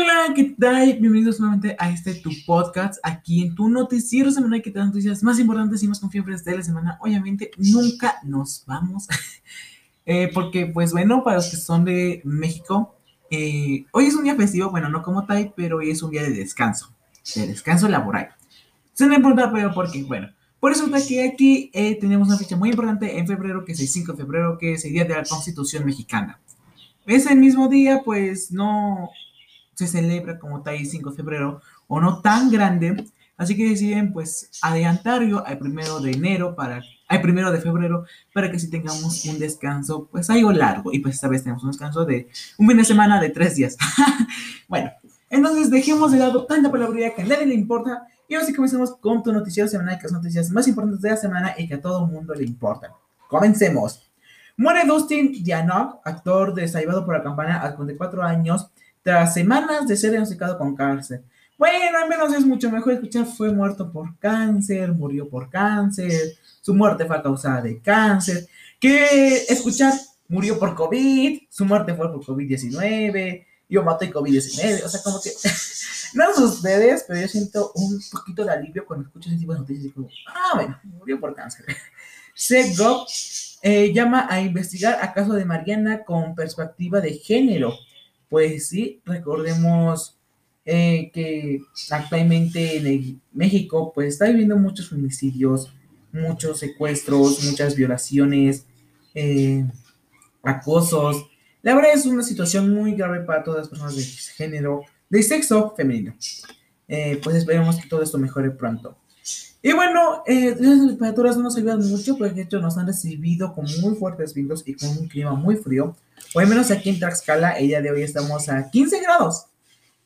Hola, ¿qué tal? Bienvenidos nuevamente a este tu podcast, aquí en tu noticiero semanal que te da noticias más importantes y más confiables de la semana. Obviamente, nunca nos vamos, eh, porque pues bueno, para los que son de México, eh, hoy es un día festivo, bueno, no como tal, pero hoy es un día de descanso, de descanso laboral. Se no importa, pero porque, bueno, por eso que aquí eh, tenemos una fecha muy importante en febrero, que es el 5 de febrero, que es el Día de la Constitución Mexicana. Ese mismo día, pues no, se celebra como tal el 5 de febrero o no tan grande, así que deciden pues adelantarlo al primero de enero para al primero de febrero para que si tengamos un descanso pues algo largo y pues esta vez tenemos un descanso de un fin de semana de tres días. bueno, entonces dejemos de lado tanta palabrería que a nadie le importa y ahora sí comencemos con tu noticiero semanal, que son noticias más importantes de la semana y que a todo el mundo le importan. Comencemos. Muere Dustin Dianoc, actor de Salvado por la Campana a 54 años, tras semanas de ser diagnosticado con cáncer. Bueno, al menos es mucho mejor escuchar fue muerto por cáncer, murió por cáncer, su muerte fue causada de cáncer, que escuchar murió por COVID, su muerte fue por COVID-19, yo maté COVID-19, o sea, como que, no sé ustedes, pero yo siento un poquito de alivio cuando escucho ese tipo de noticias y como, ah, bueno, murió por cáncer. SEGO eh, llama a investigar a caso de Mariana con perspectiva de género. Pues sí, recordemos eh, que actualmente en México pues está viviendo muchos feminicidios, muchos secuestros, muchas violaciones, eh, acosos. La verdad es una situación muy grave para todas las personas de género, de sexo femenino. Eh, pues esperemos que todo esto mejore pronto. Y bueno, eh, las temperaturas no nos ayudan mucho, porque de hecho nos han recibido con muy fuertes vientos y con un clima muy frío. O al menos aquí en Tlaxcala, el día de hoy estamos a 15 grados.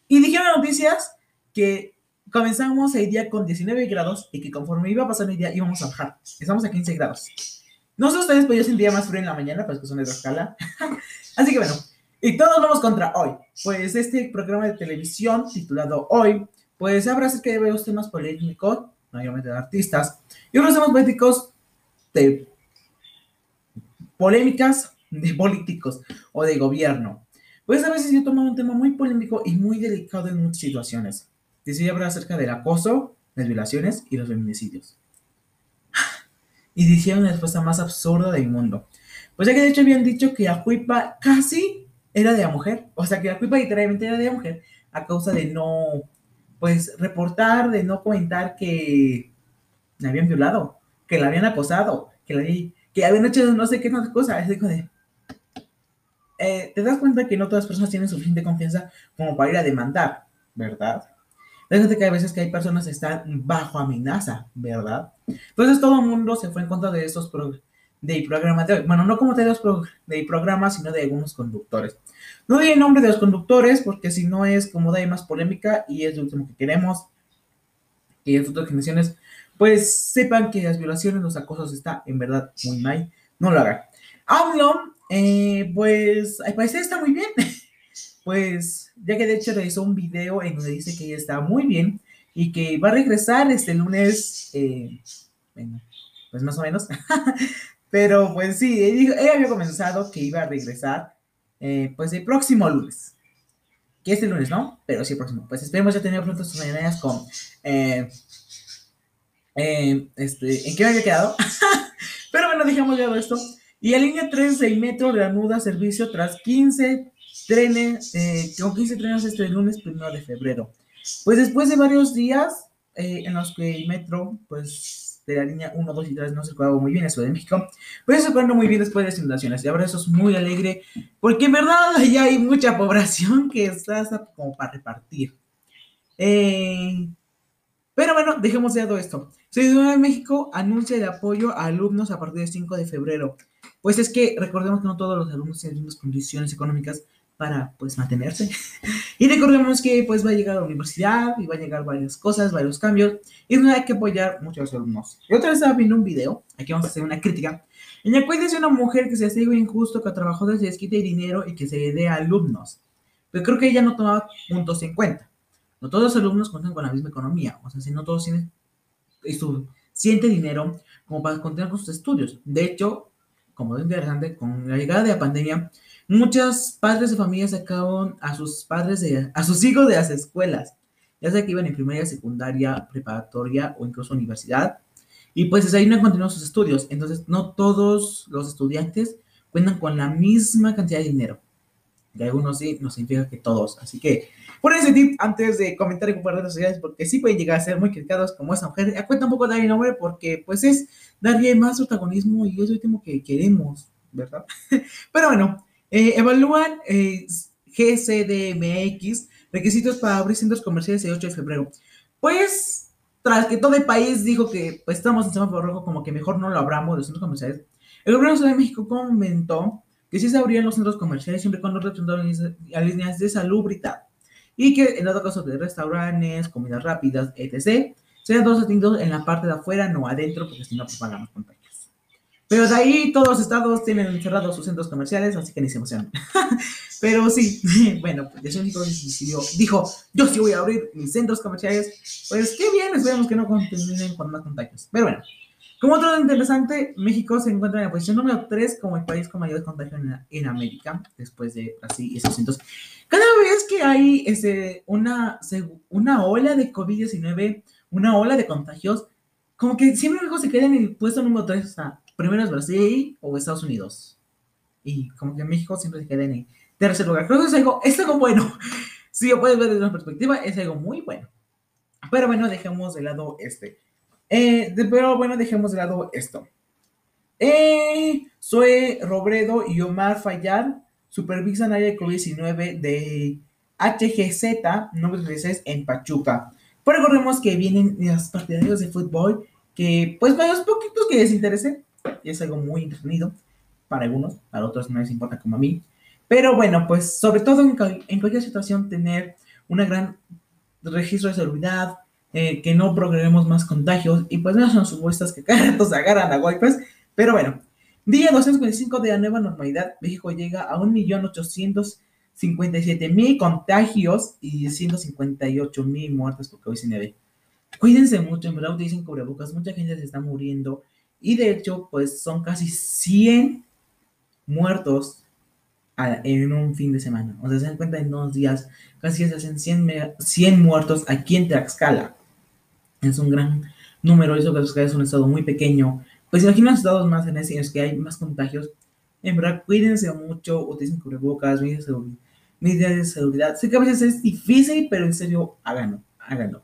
Y dijeron noticias que comenzamos el día con 19 grados y que conforme iba pasando el día íbamos a bajar. Estamos a 15 grados. No sé ustedes, pero yo sentía más frío en la mañana, pues que son de Tlaxcala. Así que bueno, y todos vamos contra hoy. Pues este programa de televisión titulado Hoy, pues habrá acerca de varios temas polémicos mayormente de artistas, y otros temas políticos de polémicas de políticos o de gobierno. Pues a veces yo tomo un tema muy polémico y muy delicado en muchas situaciones. Decidí hablar acerca del acoso, las violaciones y los feminicidios. Y dijeron la respuesta más absurda del mundo. Pues ya que de hecho habían dicho que Ajuipa casi era de la mujer. O sea que Ajuipa literalmente era de la mujer a causa de no pues reportar, de no comentar que la habían violado, que la habían acosado, que, la, que habían hecho no sé qué cosa. Es de, eh, te das cuenta que no todas las personas tienen suficiente confianza como para ir a demandar, ¿verdad? Fíjate que hay veces que hay personas que están bajo amenaza, ¿verdad? Entonces todo el mundo se fue en contra de estos de programas de hoy. Bueno, no como de los de programas, sino de algunos conductores. No di el nombre de los conductores porque si no es como da más polémica y es lo último que queremos. Que las otras generaciones pues sepan que las violaciones, los acosos está en verdad muy mal. No lo hagan. AMLO, eh, pues al parecer está muy bien. pues ya que de hecho realizó un video en donde dice que ella está muy bien y que va a regresar este lunes, eh, bueno, pues más o menos. Pero pues sí, ella había comenzado que iba a regresar eh, pues el próximo lunes. Que es el lunes, ¿no? Pero sí, el próximo. Pues esperemos ya tener pronto sus mañanas con. Eh, eh, este, ¿En qué me había quedado? Pero bueno, dejamos ya esto. Y la línea 3 del metro reanuda servicio tras 15 trenes, con 15 trenes este lunes primero de febrero. Pues después de varios días en los que el metro, pues de la línea 1, 2 y 3 no circulaba muy bien, eso de México, pues se muy bien después de las inundaciones. Y ahora eso es muy alegre, porque en verdad ya hay mucha población que está como para repartir. Eh, pero bueno, dejemos de lado esto. Ciudad de México anuncia el apoyo a alumnos a partir del 5 de febrero. Pues es que recordemos que no todos los alumnos tienen las mismas condiciones económicas para pues mantenerse. y recordemos que pues va a llegar a la universidad y va a llegar varias cosas, varios cambios y no hay que apoyar mucho a los alumnos. Y otra vez estaba viendo un video, aquí vamos a hacer una crítica, en el cual dice una mujer que se hace injusto que trabajó desde desquite dinero y que se dé a alumnos. Pero creo que ella no tomaba puntos en cuenta. No todos los alumnos cuentan con la misma economía, o sea, si no todos tienen suficiente dinero como para continuar con sus estudios. De hecho, como es interesante, con la llegada de la pandemia, muchos padres de familia sacaron a sus padres de, a sus hijos de las escuelas, ya sea que iban en primaria, secundaria, preparatoria o incluso universidad, y pues ahí no sus estudios. Entonces, no todos los estudiantes cuentan con la misma cantidad de dinero. De algunos sí, no significa que todos. Así que, por ese tip, antes de comentar y compartir redes sociales, porque sí pueden llegar a ser muy criticados como esa mujer, cuenta un poco de mi nombre porque, pues, es darle más protagonismo y es lo último que queremos, ¿verdad? Pero bueno, eh, evalúan eh, GCDMX requisitos para abrir centros comerciales el 8 de febrero. Pues, tras que todo el país dijo que pues, estamos en semáforo rojo, como que mejor no lo abramos los centros comerciales, el gobierno de México comentó que sí se abrían los centros comerciales siempre cuando representaban a líneas de salubridad y que en otro caso de restaurantes, comidas rápidas, etc., sean todos atendidos en la parte de afuera, no adentro, porque si no, pues pagamos contagios. Pero de ahí todos los estados tienen cerrados sus centros comerciales, así que ni se emocionan. Pero sí, bueno, pues México decidió, dijo, yo sí voy a abrir mis centros comerciales. Pues qué bien, esperemos que no continúen con más contagios. Pero bueno, como otro interesante, México se encuentra en la posición número 3 como el país con mayor contagio en, América, después de Brasil y Estados Unidos. Cada vez que hay ese, una, una ola de COVID-19, una ola de contagios, como que siempre México se queda en el puesto número 3, o sea, primero es Brasil o Estados Unidos. Y como que México siempre se queda en el tercer lugar. Creo que es algo, es algo bueno. Si lo puedes ver desde una perspectiva, es algo muy bueno. Pero bueno, dejemos de lado este. Eh, pero bueno, dejemos de lado esto. Eh, soy Robredo y Omar Fayad supervisan área de COVID-19 de HGZ, número 16, en Pachuca. Pero recordemos que vienen las partidarios de fútbol que, pues, para los poquitos que les interese, es algo muy entretenido para algunos, para otros no les importa como a mí. Pero bueno, pues, sobre todo en, en cualquier situación, tener una gran registro de seguridad, eh, que no progresemos más contagios y pues no son supuestas que cada rato agarran a golpes, pero bueno, día 245 de la nueva normalidad, México llega a 1.857.000 contagios y 158.000 muertes por COVID-19. Cuídense mucho, en verdad dicen cubrebocas, mucha gente se está muriendo y de hecho pues son casi 100 muertos en un fin de semana. O sea, se dan cuenta en dos días, casi se hacen 100, 100 muertos aquí en Tlaxcala es un gran número, eso que es un estado muy pequeño. Pues imaginen estados más en ese, que hay más contagios. En verdad, cuídense mucho, utilicen cubrebocas, medidas de seguridad. Sé que a veces es difícil, pero en serio, háganlo, háganlo.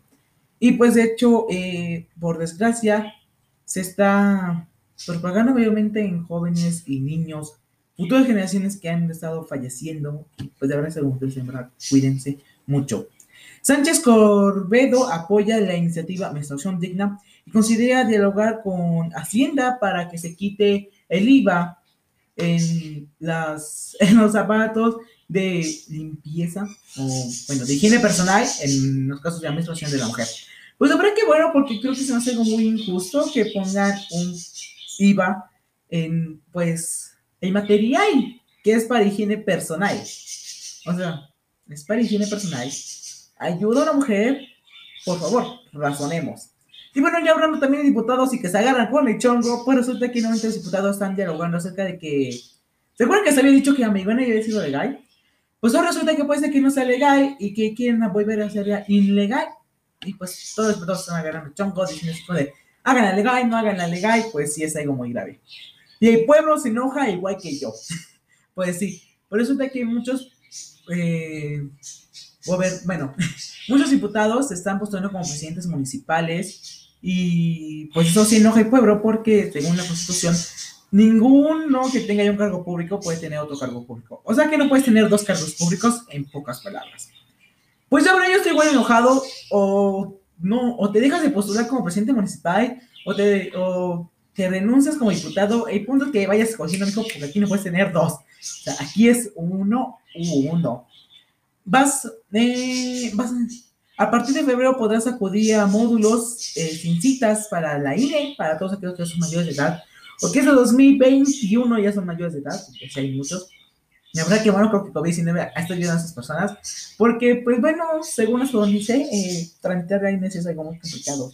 Y pues de hecho, eh, por desgracia, se está propagando obviamente en jóvenes y niños, futuras generaciones que han estado falleciendo. Pues de verdad, según en verdad, cuídense mucho. Sánchez Corbedo apoya la iniciativa Menstruación Digna y considera dialogar con Hacienda para que se quite el IVA en, los zapatos de limpieza o, bueno, de higiene personal en los casos de menstruación de la mujer. Pues habrá que bueno, porque creo que se me hace algo muy injusto que pongan un IVA en, pues, el material que es para higiene personal. O sea, es para higiene personal ayuda a una mujer, por favor, razonemos. Y bueno, ya hablando también de diputados y que se agarran con el chongo, pues resulta que nuevamente los diputados están dialogando acerca de que. ¿Se acuerdan que se había dicho que Amigona había sido legal? Pues ahora resulta que puede ser que no sea legal y que quieren volver a ser ilegal. Y pues todos los diputados están agarrando chongo, diciendo eso de la legal, no hagan la legal, pues sí es algo muy grave. Y el pueblo se enoja igual que yo. pues sí, por resulta que muchos eh, bueno, muchos diputados se están postulando como presidentes municipales y pues eso sí enoja el pueblo porque según la constitución ninguno que tenga un cargo público puede tener otro cargo público. O sea que no puedes tener dos cargos públicos en pocas palabras. Pues ahora yo estoy igual enojado o no, o te dejas de postular como presidente municipal o te, o te renuncias como diputado. El punto es que vayas escogiendo, hijo, porque aquí no puedes tener dos. O sea, aquí es uno, uno vas, eh, vas a partir de febrero podrás acudir a módulos eh, sin citas para la INE, para todos aquellos que son mayores de edad, porque es de 2021 ya son mayores de edad, porque si hay muchos. La verdad que bueno, creo que COVID-19 ha estado ayudando a esas personas, porque, pues bueno, según esto dice, eh, tramitar la INE es algo muy complicado.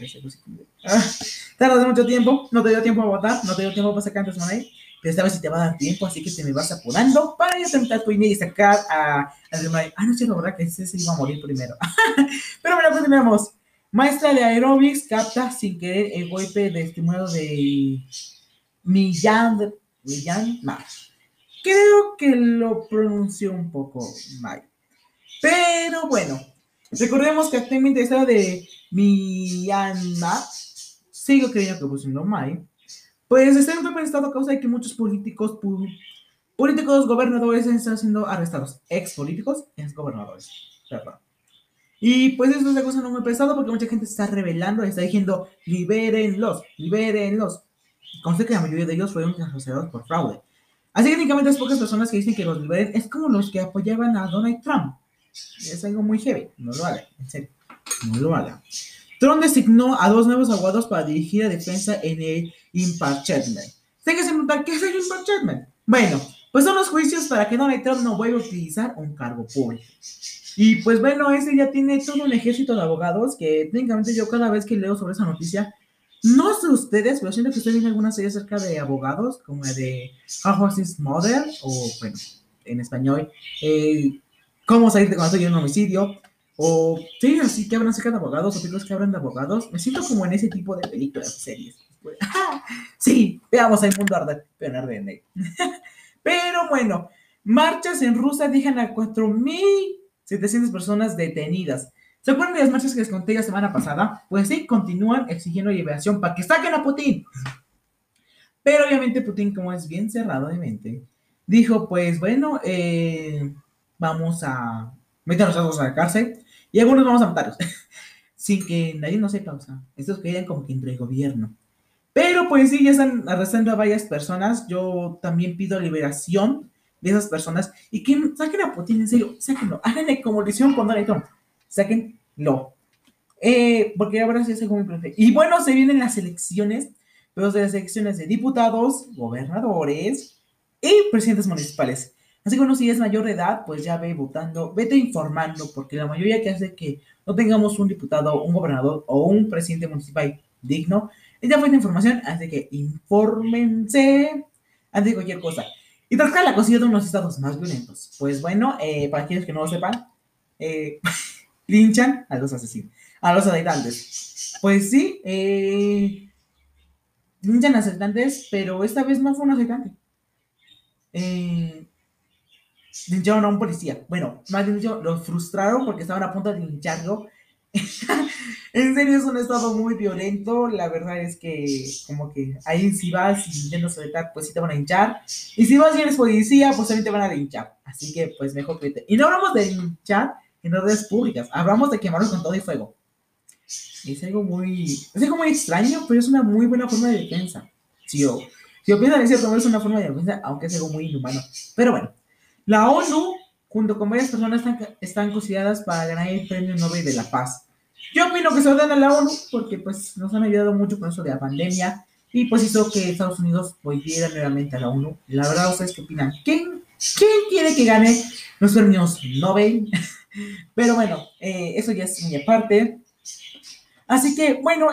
Ah, tardas mucho tiempo, no te dio tiempo a votar, no te dio tiempo para sacar antes pero esta sí te va a dar tiempo, así que te me vas apurando para ya terminar tu email y sacar a, a Ah, no es cierto, ¿verdad? Que ese se iba a morir primero. pero bueno, continuemos. Maestra de aerobics capta sin querer el golpe de estimulado de Millán, Millán más. Creo que lo pronunció un poco mal. Pero bueno, recordemos que actualmente está de Myanmar, sigo creyendo que puso un mal, pues está estado a causa de que muchos políticos, políticos, gobernadores están siendo arrestados. Ex políticos, ex gobernadores. Perdón. Y pues eso es una cosa muy pesado porque mucha gente se está revelando, está diciendo, libérenlos, libérenlos. Conste que la mayoría de ellos fueron encarcelados por fraude. Así que técnicamente las pocas personas que dicen que los liberen es como los que apoyaban a Donald Trump. Es algo muy heavy, no lo haga, en serio, no lo haga. Trump designó a dos nuevos abogados para dirigir la defensa en el impeachment. Sé que se preguntan, ¿qué es el impeachment? Bueno, pues son los juicios para que Donald Trump no vuelva a utilizar un cargo público. Y pues bueno, ese ya tiene todo un ejército de abogados que técnicamente yo cada vez que leo sobre esa noticia, no sé ustedes, pero siento que ustedes vienen alguna serie acerca de abogados, como la de How Was His Mother, o bueno, en español, eh, Cómo salir de cuando estoy en un homicidio, o sí, así que hablan acerca de abogados, o películas que hablan de abogados. Me siento como en ese tipo de películas, series. sí, veamos el mundo arder, pero arde Pero bueno, marchas en Rusia dejan a 4.000 700 personas detenidas. ¿Se acuerdan de las marchas que les conté la semana pasada? Pues sí, continúan exigiendo liberación para que saquen a Putin. Pero obviamente Putin, como es bien cerrado de mente, dijo, pues bueno, eh, vamos a meternos a todos a la cárcel y algunos vamos a matarlos. Sin que nadie nos sepa, o sea, estos quedan como que entre el gobierno. Pero pues sí, ya están arrestando a varias personas. Yo también pido liberación de esas personas y que saquen a Putin, en serio, sáquenlo, háganle como lo hicieron con Donald Trump, sáquenlo. Eh, porque ahora sí es muy perfecto. Y bueno, se vienen las elecciones, pero de las elecciones de diputados, gobernadores y presidentes municipales. Así que uno si es mayor de edad, pues ya ve votando, vete informando, porque la mayoría que hace que no tengamos un diputado, un gobernador o un presidente municipal digno, es ya fuente información, así que infórmense antes de cualquier cosa. Y Tlaxcala la considera uno de los estados más violentos. Pues bueno, eh, para quienes que no lo sepan, eh, linchan a los asesinos, a los asaltantes. Pues sí, eh, linchan a asaltantes, pero esta vez no fue un asaltante. Lincharon a un policía. Bueno, más bien dicho, los frustraron porque estaban a punto de lincharlo en serio es un estado muy violento. La verdad es que, como que ahí si vas y intentas soltar, pues sí te van a hinchar. Y si vas y eres policía, pues también te van a hinchar. Así que, pues mejor que te. Y no hablamos de hinchar en redes públicas, hablamos de quemarlos con todo y fuego. Es algo muy. Es algo muy extraño, pero es una muy buena forma de defensa. Si yo, si yo pienso en cierto es una forma de defensa, aunque es algo muy inhumano. Pero bueno, la ONU junto con varias personas están, consideradas para ganar el Premio Nobel de la Paz. Yo opino que se lo den a la ONU porque pues nos han ayudado mucho con eso de la pandemia y pues hizo que Estados Unidos volviera nuevamente a la ONU. La verdad, ¿ustedes qué opinan? ¿Quién, quién quiere que gane los premios Nobel? Pero bueno, eh, eso ya es mi aparte. Así que bueno,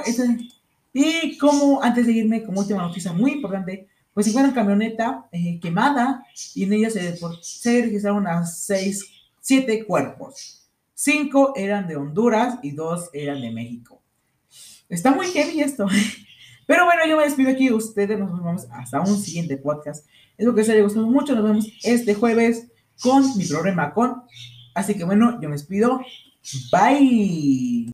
y como antes de irme, como última noticia muy importante, pues si fuera camioneta eh, quemada y en ella se, registraron a seis, siete cuerpos. Cinco eran de Honduras y dos eran de México. Está muy heavy esto. Pero bueno, yo me despido aquí de ustedes. Nos vemos hasta un siguiente podcast. Espero que les haya gustado mucho. Nos vemos este jueves con mi problema con. Así que bueno, yo me despido. Bye.